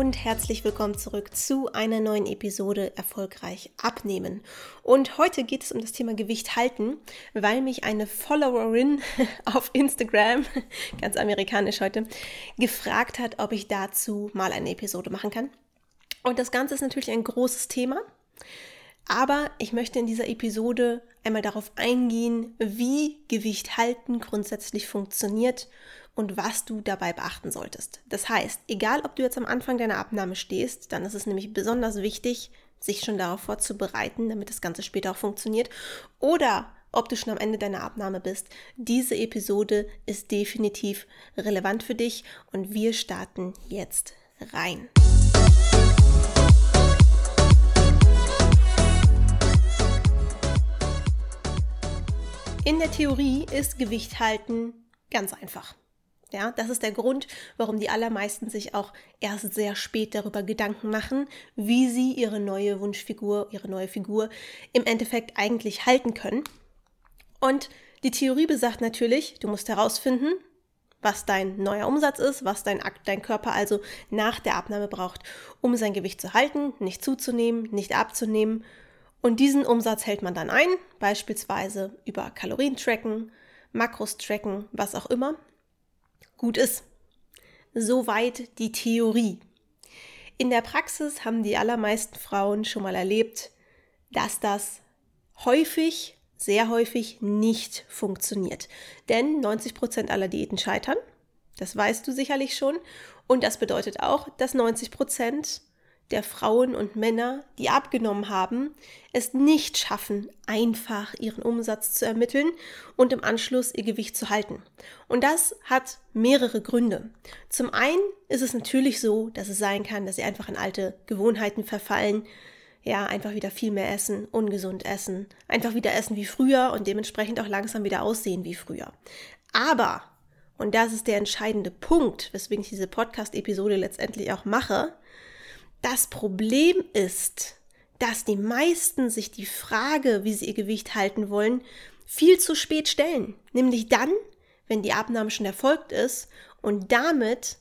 und herzlich willkommen zurück zu einer neuen Episode Erfolgreich abnehmen. Und heute geht es um das Thema Gewicht halten, weil mich eine Followerin auf Instagram, ganz amerikanisch heute, gefragt hat, ob ich dazu mal eine Episode machen kann. Und das Ganze ist natürlich ein großes Thema. Aber ich möchte in dieser Episode einmal darauf eingehen, wie Gewicht halten grundsätzlich funktioniert und was du dabei beachten solltest. Das heißt, egal ob du jetzt am Anfang deiner Abnahme stehst, dann ist es nämlich besonders wichtig, sich schon darauf vorzubereiten, damit das Ganze später auch funktioniert. Oder ob du schon am Ende deiner Abnahme bist. Diese Episode ist definitiv relevant für dich und wir starten jetzt rein. In der Theorie ist Gewicht halten ganz einfach. Ja, das ist der Grund, warum die allermeisten sich auch erst sehr spät darüber Gedanken machen, wie sie ihre neue Wunschfigur, ihre neue Figur im Endeffekt eigentlich halten können. Und die Theorie besagt natürlich, du musst herausfinden, was dein neuer Umsatz ist, was dein, dein Körper also nach der Abnahme braucht, um sein Gewicht zu halten, nicht zuzunehmen, nicht abzunehmen. Und diesen Umsatz hält man dann ein, beispielsweise über Kalorien tracken, Makros tracken, was auch immer gut ist. Soweit die Theorie. In der Praxis haben die allermeisten Frauen schon mal erlebt, dass das häufig, sehr häufig nicht funktioniert. Denn 90 Prozent aller Diäten scheitern. Das weißt du sicherlich schon. Und das bedeutet auch, dass 90 Prozent der Frauen und Männer, die abgenommen haben, es nicht schaffen, einfach ihren Umsatz zu ermitteln und im Anschluss ihr Gewicht zu halten. Und das hat mehrere Gründe. Zum einen ist es natürlich so, dass es sein kann, dass sie einfach in alte Gewohnheiten verfallen, ja, einfach wieder viel mehr essen, ungesund essen, einfach wieder essen wie früher und dementsprechend auch langsam wieder aussehen wie früher. Aber, und das ist der entscheidende Punkt, weswegen ich diese Podcast-Episode letztendlich auch mache, das Problem ist, dass die meisten sich die Frage, wie sie ihr Gewicht halten wollen, viel zu spät stellen. Nämlich dann, wenn die Abnahme schon erfolgt ist und damit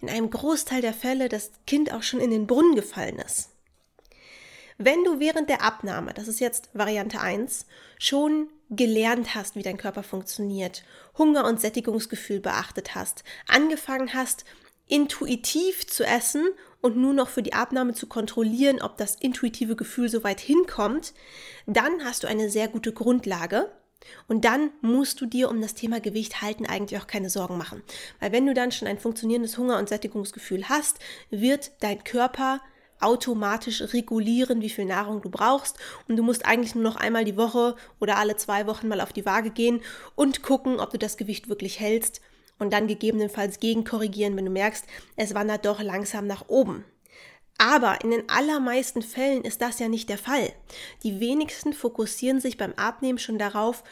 in einem Großteil der Fälle das Kind auch schon in den Brunnen gefallen ist. Wenn du während der Abnahme, das ist jetzt Variante 1, schon gelernt hast, wie dein Körper funktioniert, Hunger und Sättigungsgefühl beachtet hast, angefangen hast, intuitiv zu essen und nur noch für die Abnahme zu kontrollieren, ob das intuitive Gefühl so weit hinkommt, dann hast du eine sehr gute Grundlage. Und dann musst du dir um das Thema Gewicht halten eigentlich auch keine Sorgen machen. Weil wenn du dann schon ein funktionierendes Hunger- und Sättigungsgefühl hast, wird dein Körper automatisch regulieren, wie viel Nahrung du brauchst. Und du musst eigentlich nur noch einmal die Woche oder alle zwei Wochen mal auf die Waage gehen und gucken, ob du das Gewicht wirklich hältst und dann gegebenenfalls gegenkorrigieren, wenn du merkst, es wandert doch langsam nach oben. Aber in den allermeisten Fällen ist das ja nicht der Fall. Die wenigsten fokussieren sich beim Abnehmen schon darauf,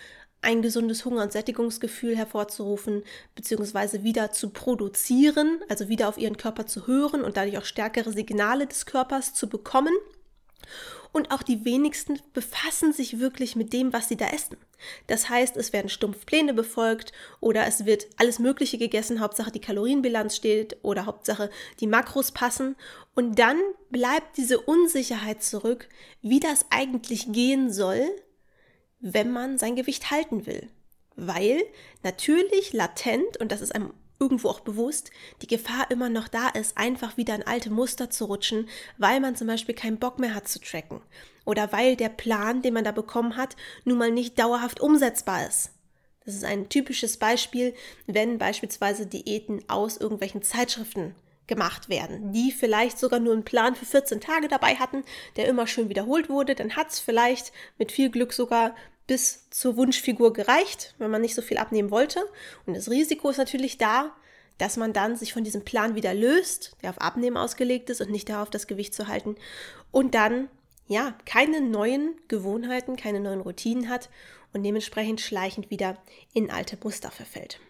ein gesundes Hunger- und Sättigungsgefühl hervorzurufen, beziehungsweise wieder zu produzieren, also wieder auf ihren Körper zu hören und dadurch auch stärkere Signale des Körpers zu bekommen und auch die wenigsten befassen sich wirklich mit dem, was sie da essen. Das heißt, es werden stumpf Pläne befolgt oder es wird alles Mögliche gegessen, Hauptsache die Kalorienbilanz steht oder Hauptsache die Makros passen und dann bleibt diese Unsicherheit zurück, wie das eigentlich gehen soll, wenn man sein Gewicht halten will. Weil natürlich latent, und das ist einem irgendwo auch bewusst, die Gefahr immer noch da ist, einfach wieder in alte Muster zu rutschen, weil man zum Beispiel keinen Bock mehr hat zu tracken oder weil der Plan, den man da bekommen hat, nun mal nicht dauerhaft umsetzbar ist. Das ist ein typisches Beispiel, wenn beispielsweise Diäten aus irgendwelchen Zeitschriften gemacht werden, die vielleicht sogar nur einen Plan für 14 Tage dabei hatten, der immer schön wiederholt wurde, dann hat es vielleicht mit viel Glück sogar bis zur Wunschfigur gereicht, wenn man nicht so viel abnehmen wollte. Und das Risiko ist natürlich da, dass man dann sich von diesem Plan wieder löst, der auf Abnehmen ausgelegt ist und nicht darauf, das Gewicht zu halten. Und dann, ja, keine neuen Gewohnheiten, keine neuen Routinen hat und dementsprechend schleichend wieder in alte Muster verfällt.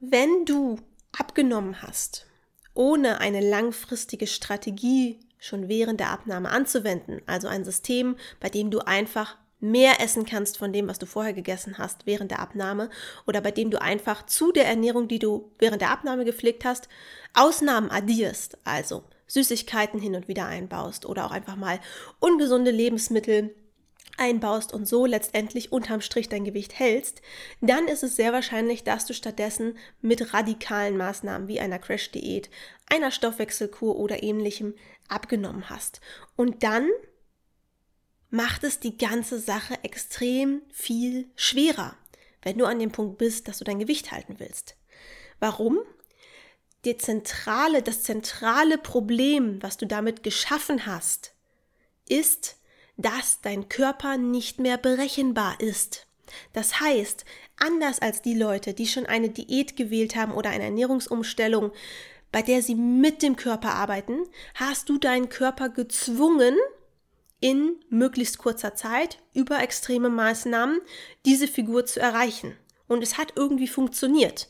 Wenn du abgenommen hast, ohne eine langfristige Strategie schon während der Abnahme anzuwenden. Also ein System, bei dem du einfach mehr essen kannst von dem, was du vorher gegessen hast während der Abnahme oder bei dem du einfach zu der Ernährung, die du während der Abnahme gepflegt hast, Ausnahmen addierst, also Süßigkeiten hin und wieder einbaust oder auch einfach mal ungesunde Lebensmittel einbaust und so letztendlich unterm Strich dein Gewicht hältst, dann ist es sehr wahrscheinlich, dass du stattdessen mit radikalen Maßnahmen wie einer Crash-Diät, einer Stoffwechselkur oder ähnlichem abgenommen hast. Und dann macht es die ganze Sache extrem viel schwerer, wenn du an dem Punkt bist, dass du dein Gewicht halten willst. Warum? Die zentrale, das zentrale Problem, was du damit geschaffen hast, ist, dass dein Körper nicht mehr berechenbar ist. Das heißt, anders als die Leute, die schon eine Diät gewählt haben oder eine Ernährungsumstellung, bei der sie mit dem Körper arbeiten, hast du deinen Körper gezwungen, in möglichst kurzer Zeit über extreme Maßnahmen diese Figur zu erreichen. Und es hat irgendwie funktioniert.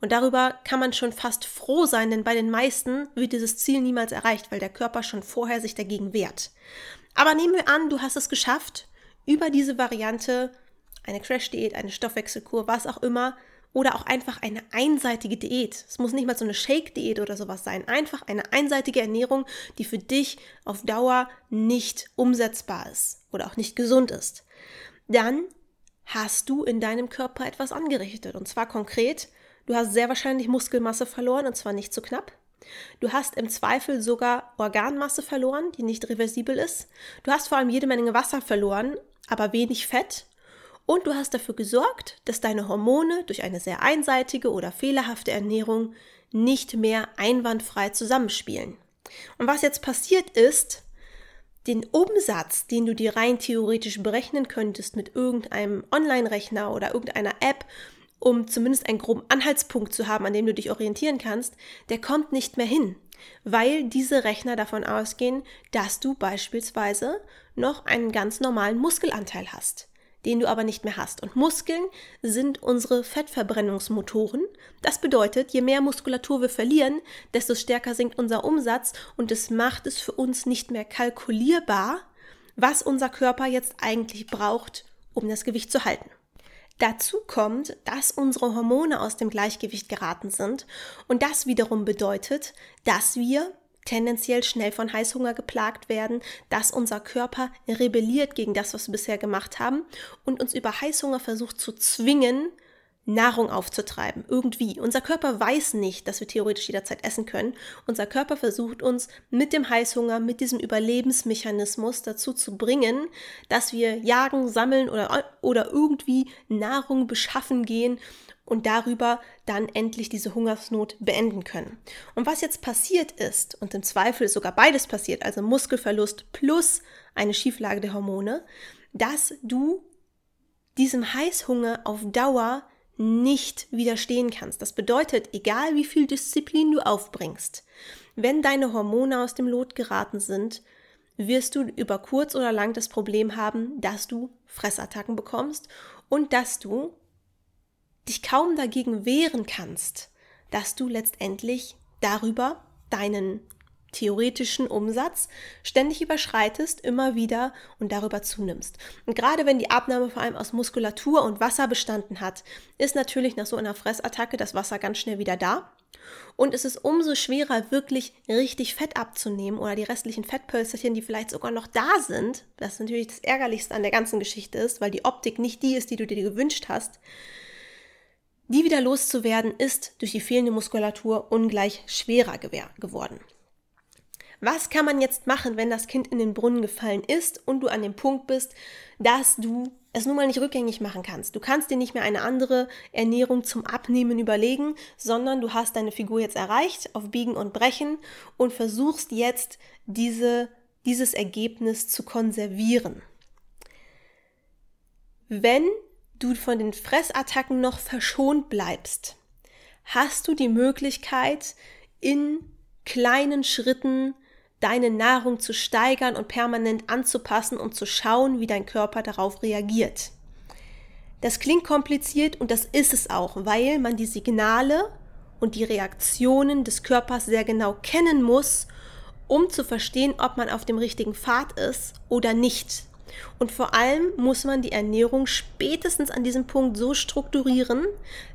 Und darüber kann man schon fast froh sein, denn bei den meisten wird dieses Ziel niemals erreicht, weil der Körper schon vorher sich dagegen wehrt. Aber nehmen wir an, du hast es geschafft, über diese Variante, eine Crash-Diät, eine Stoffwechselkur, was auch immer, oder auch einfach eine einseitige Diät. Es muss nicht mal so eine Shake-Diät oder sowas sein. Einfach eine einseitige Ernährung, die für dich auf Dauer nicht umsetzbar ist oder auch nicht gesund ist. Dann hast du in deinem Körper etwas angerichtet. Und zwar konkret, du hast sehr wahrscheinlich Muskelmasse verloren und zwar nicht zu knapp. Du hast im Zweifel sogar Organmasse verloren, die nicht reversibel ist. Du hast vor allem jede Menge Wasser verloren, aber wenig Fett. Und du hast dafür gesorgt, dass deine Hormone durch eine sehr einseitige oder fehlerhafte Ernährung nicht mehr einwandfrei zusammenspielen. Und was jetzt passiert ist, den Umsatz, den du dir rein theoretisch berechnen könntest mit irgendeinem Online-Rechner oder irgendeiner App, um zumindest einen groben Anhaltspunkt zu haben, an dem du dich orientieren kannst, der kommt nicht mehr hin, weil diese Rechner davon ausgehen, dass du beispielsweise noch einen ganz normalen Muskelanteil hast den du aber nicht mehr hast. Und Muskeln sind unsere Fettverbrennungsmotoren. Das bedeutet, je mehr Muskulatur wir verlieren, desto stärker sinkt unser Umsatz und es macht es für uns nicht mehr kalkulierbar, was unser Körper jetzt eigentlich braucht, um das Gewicht zu halten. Dazu kommt, dass unsere Hormone aus dem Gleichgewicht geraten sind. Und das wiederum bedeutet, dass wir tendenziell schnell von Heißhunger geplagt werden, dass unser Körper rebelliert gegen das, was wir bisher gemacht haben und uns über Heißhunger versucht zu zwingen, Nahrung aufzutreiben, irgendwie. Unser Körper weiß nicht, dass wir theoretisch jederzeit essen können. Unser Körper versucht uns mit dem Heißhunger, mit diesem Überlebensmechanismus dazu zu bringen, dass wir jagen, sammeln oder, oder irgendwie Nahrung beschaffen gehen und darüber dann endlich diese Hungersnot beenden können. Und was jetzt passiert ist, und im Zweifel ist sogar beides passiert, also Muskelverlust plus eine Schieflage der Hormone, dass du diesem Heißhunger auf Dauer nicht widerstehen kannst. Das bedeutet, egal wie viel Disziplin du aufbringst, wenn deine Hormone aus dem Lot geraten sind, wirst du über kurz oder lang das Problem haben, dass du Fressattacken bekommst und dass du dich kaum dagegen wehren kannst, dass du letztendlich darüber deinen theoretischen Umsatz ständig überschreitest, immer wieder und darüber zunimmst. Und gerade wenn die Abnahme vor allem aus Muskulatur und Wasser bestanden hat, ist natürlich nach so einer Fressattacke das Wasser ganz schnell wieder da. Und es ist umso schwerer, wirklich richtig Fett abzunehmen oder die restlichen Fettpölsterchen, die vielleicht sogar noch da sind, was natürlich das Ärgerlichste an der ganzen Geschichte ist, weil die Optik nicht die ist, die du dir gewünscht hast, die wieder loszuwerden, ist durch die fehlende Muskulatur ungleich schwerer geworden. Was kann man jetzt machen, wenn das Kind in den Brunnen gefallen ist und du an dem Punkt bist, dass du es nun mal nicht rückgängig machen kannst. Du kannst dir nicht mehr eine andere Ernährung zum Abnehmen überlegen, sondern du hast deine Figur jetzt erreicht auf Biegen und Brechen und versuchst jetzt diese, dieses Ergebnis zu konservieren. Wenn du von den Fressattacken noch verschont bleibst, hast du die Möglichkeit, in kleinen Schritten deine Nahrung zu steigern und permanent anzupassen und zu schauen, wie dein Körper darauf reagiert. Das klingt kompliziert und das ist es auch, weil man die Signale und die Reaktionen des Körpers sehr genau kennen muss, um zu verstehen, ob man auf dem richtigen Pfad ist oder nicht. Und vor allem muss man die Ernährung spätestens an diesem Punkt so strukturieren,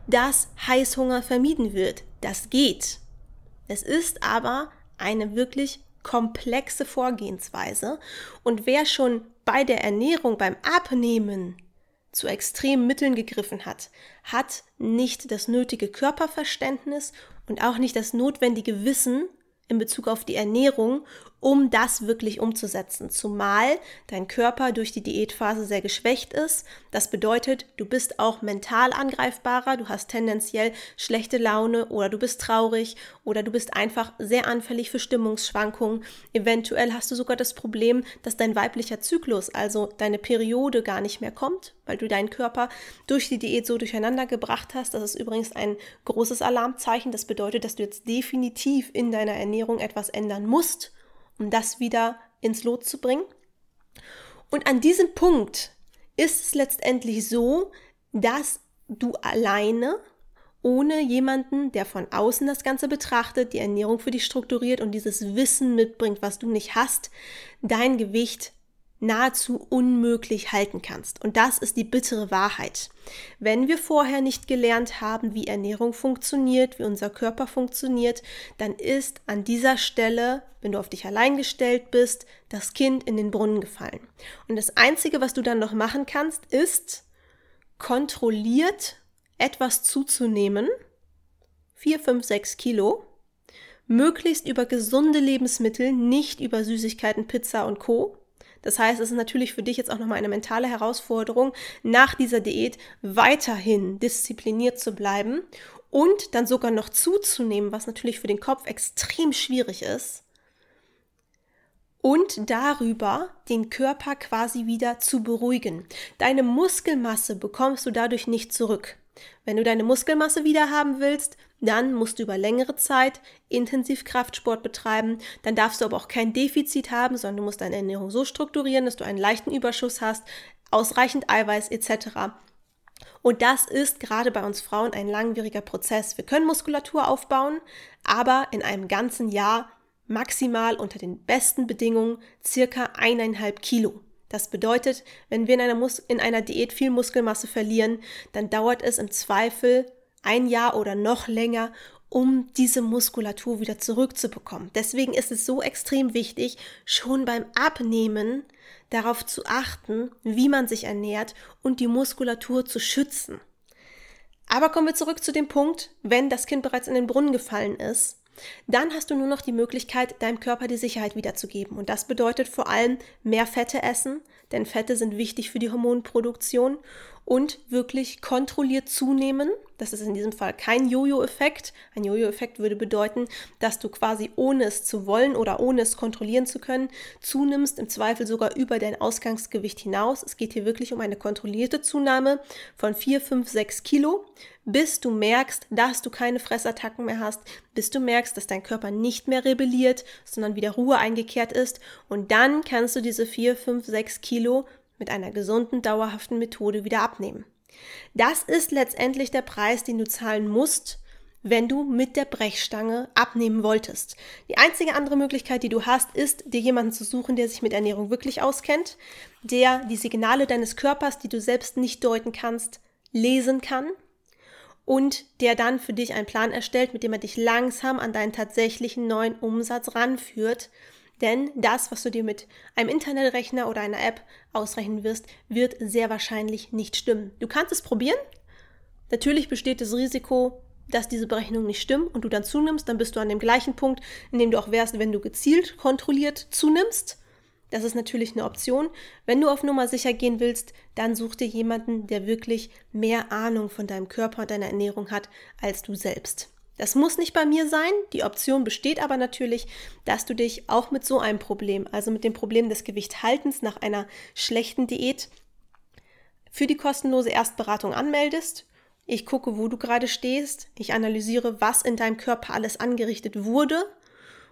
dass Heißhunger vermieden wird. Das geht. Es ist aber eine wirklich komplexe Vorgehensweise. Und wer schon bei der Ernährung, beim Abnehmen zu extremen Mitteln gegriffen hat, hat nicht das nötige Körperverständnis und auch nicht das notwendige Wissen in Bezug auf die Ernährung, um das wirklich umzusetzen. Zumal dein Körper durch die Diätphase sehr geschwächt ist. Das bedeutet, du bist auch mental angreifbarer, du hast tendenziell schlechte Laune oder du bist traurig oder du bist einfach sehr anfällig für Stimmungsschwankungen. Eventuell hast du sogar das Problem, dass dein weiblicher Zyklus, also deine Periode gar nicht mehr kommt, weil du deinen Körper durch die Diät so durcheinander gebracht hast. Das ist übrigens ein großes Alarmzeichen. Das bedeutet, dass du jetzt definitiv in deiner Ernährung etwas ändern musst um das wieder ins Lot zu bringen. Und an diesem Punkt ist es letztendlich so, dass du alleine, ohne jemanden, der von außen das Ganze betrachtet, die Ernährung für dich strukturiert und dieses Wissen mitbringt, was du nicht hast, dein Gewicht nahezu unmöglich halten kannst. Und das ist die bittere Wahrheit. Wenn wir vorher nicht gelernt haben, wie Ernährung funktioniert, wie unser Körper funktioniert, dann ist an dieser Stelle, wenn du auf dich allein gestellt bist, das Kind in den Brunnen gefallen. Und das Einzige, was du dann noch machen kannst, ist kontrolliert etwas zuzunehmen, 4, 5, 6 Kilo, möglichst über gesunde Lebensmittel, nicht über Süßigkeiten, Pizza und Co. Das heißt, es ist natürlich für dich jetzt auch nochmal eine mentale Herausforderung, nach dieser Diät weiterhin diszipliniert zu bleiben und dann sogar noch zuzunehmen, was natürlich für den Kopf extrem schwierig ist. Und darüber den Körper quasi wieder zu beruhigen. Deine Muskelmasse bekommst du dadurch nicht zurück. Wenn du deine Muskelmasse wieder haben willst, dann musst du über längere Zeit intensiv Kraftsport betreiben. Dann darfst du aber auch kein Defizit haben, sondern du musst deine Ernährung so strukturieren, dass du einen leichten Überschuss hast, ausreichend Eiweiß etc. Und das ist gerade bei uns Frauen ein langwieriger Prozess. Wir können Muskulatur aufbauen, aber in einem ganzen Jahr maximal unter den besten Bedingungen circa eineinhalb Kilo. Das bedeutet, wenn wir in einer, Mus in einer Diät viel Muskelmasse verlieren, dann dauert es im Zweifel ein Jahr oder noch länger, um diese Muskulatur wieder zurückzubekommen. Deswegen ist es so extrem wichtig, schon beim Abnehmen darauf zu achten, wie man sich ernährt und die Muskulatur zu schützen. Aber kommen wir zurück zu dem Punkt, wenn das Kind bereits in den Brunnen gefallen ist, dann hast du nur noch die Möglichkeit, deinem Körper die Sicherheit wiederzugeben. Und das bedeutet vor allem mehr Fette essen, denn Fette sind wichtig für die Hormonproduktion und wirklich kontrolliert zunehmen. Das ist in diesem Fall kein Jojo-Effekt. Ein Jojo-Effekt würde bedeuten, dass du quasi ohne es zu wollen oder ohne es kontrollieren zu können, zunimmst, im Zweifel sogar über dein Ausgangsgewicht hinaus. Es geht hier wirklich um eine kontrollierte Zunahme von 4, 5, 6 Kilo, bis du merkst, dass du keine Fressattacken mehr hast, bis du merkst, dass dein Körper nicht mehr rebelliert, sondern wieder Ruhe eingekehrt ist. Und dann kannst du diese 4, 5, 6 Kilo mit einer gesunden, dauerhaften Methode wieder abnehmen. Das ist letztendlich der Preis, den du zahlen musst, wenn du mit der Brechstange abnehmen wolltest. Die einzige andere Möglichkeit, die du hast, ist, dir jemanden zu suchen, der sich mit Ernährung wirklich auskennt, der die Signale deines Körpers, die du selbst nicht deuten kannst, lesen kann und der dann für dich einen Plan erstellt, mit dem er dich langsam an deinen tatsächlichen neuen Umsatz ranführt, denn das, was du dir mit einem Internetrechner oder einer App ausrechnen wirst, wird sehr wahrscheinlich nicht stimmen. Du kannst es probieren. Natürlich besteht das Risiko, dass diese Berechnungen nicht stimmen und du dann zunimmst, dann bist du an dem gleichen Punkt, in dem du auch wärst, wenn du gezielt kontrolliert zunimmst. Das ist natürlich eine Option. Wenn du auf Nummer sicher gehen willst, dann such dir jemanden, der wirklich mehr Ahnung von deinem Körper und deiner Ernährung hat als du selbst. Das muss nicht bei mir sein. Die Option besteht aber natürlich, dass du dich auch mit so einem Problem, also mit dem Problem des Gewichthaltens nach einer schlechten Diät, für die kostenlose Erstberatung anmeldest. Ich gucke, wo du gerade stehst. Ich analysiere, was in deinem Körper alles angerichtet wurde.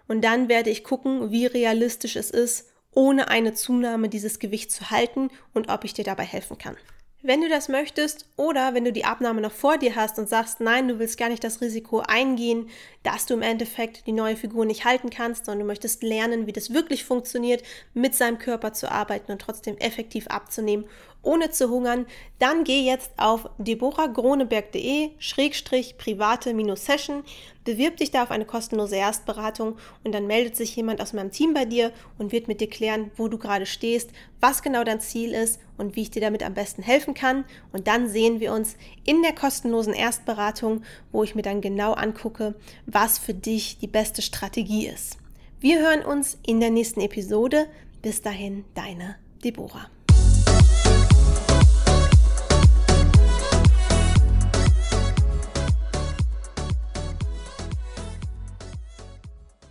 Und dann werde ich gucken, wie realistisch es ist, ohne eine Zunahme dieses Gewichts zu halten und ob ich dir dabei helfen kann. Wenn du das möchtest oder wenn du die Abnahme noch vor dir hast und sagst, nein, du willst gar nicht das Risiko eingehen, dass du im Endeffekt die neue Figur nicht halten kannst, sondern du möchtest lernen, wie das wirklich funktioniert, mit seinem Körper zu arbeiten und trotzdem effektiv abzunehmen, ohne zu hungern, dann geh jetzt auf deborahgroneberg.de-private-session, bewirb dich da auf eine kostenlose Erstberatung und dann meldet sich jemand aus meinem Team bei dir und wird mit dir klären, wo du gerade stehst, was genau dein Ziel ist und wie ich dir damit am besten helfen kann. Und dann sehen wir uns in der kostenlosen Erstberatung, wo ich mir dann genau angucke, was für dich die beste Strategie ist. Wir hören uns in der nächsten Episode. Bis dahin, deine Deborah.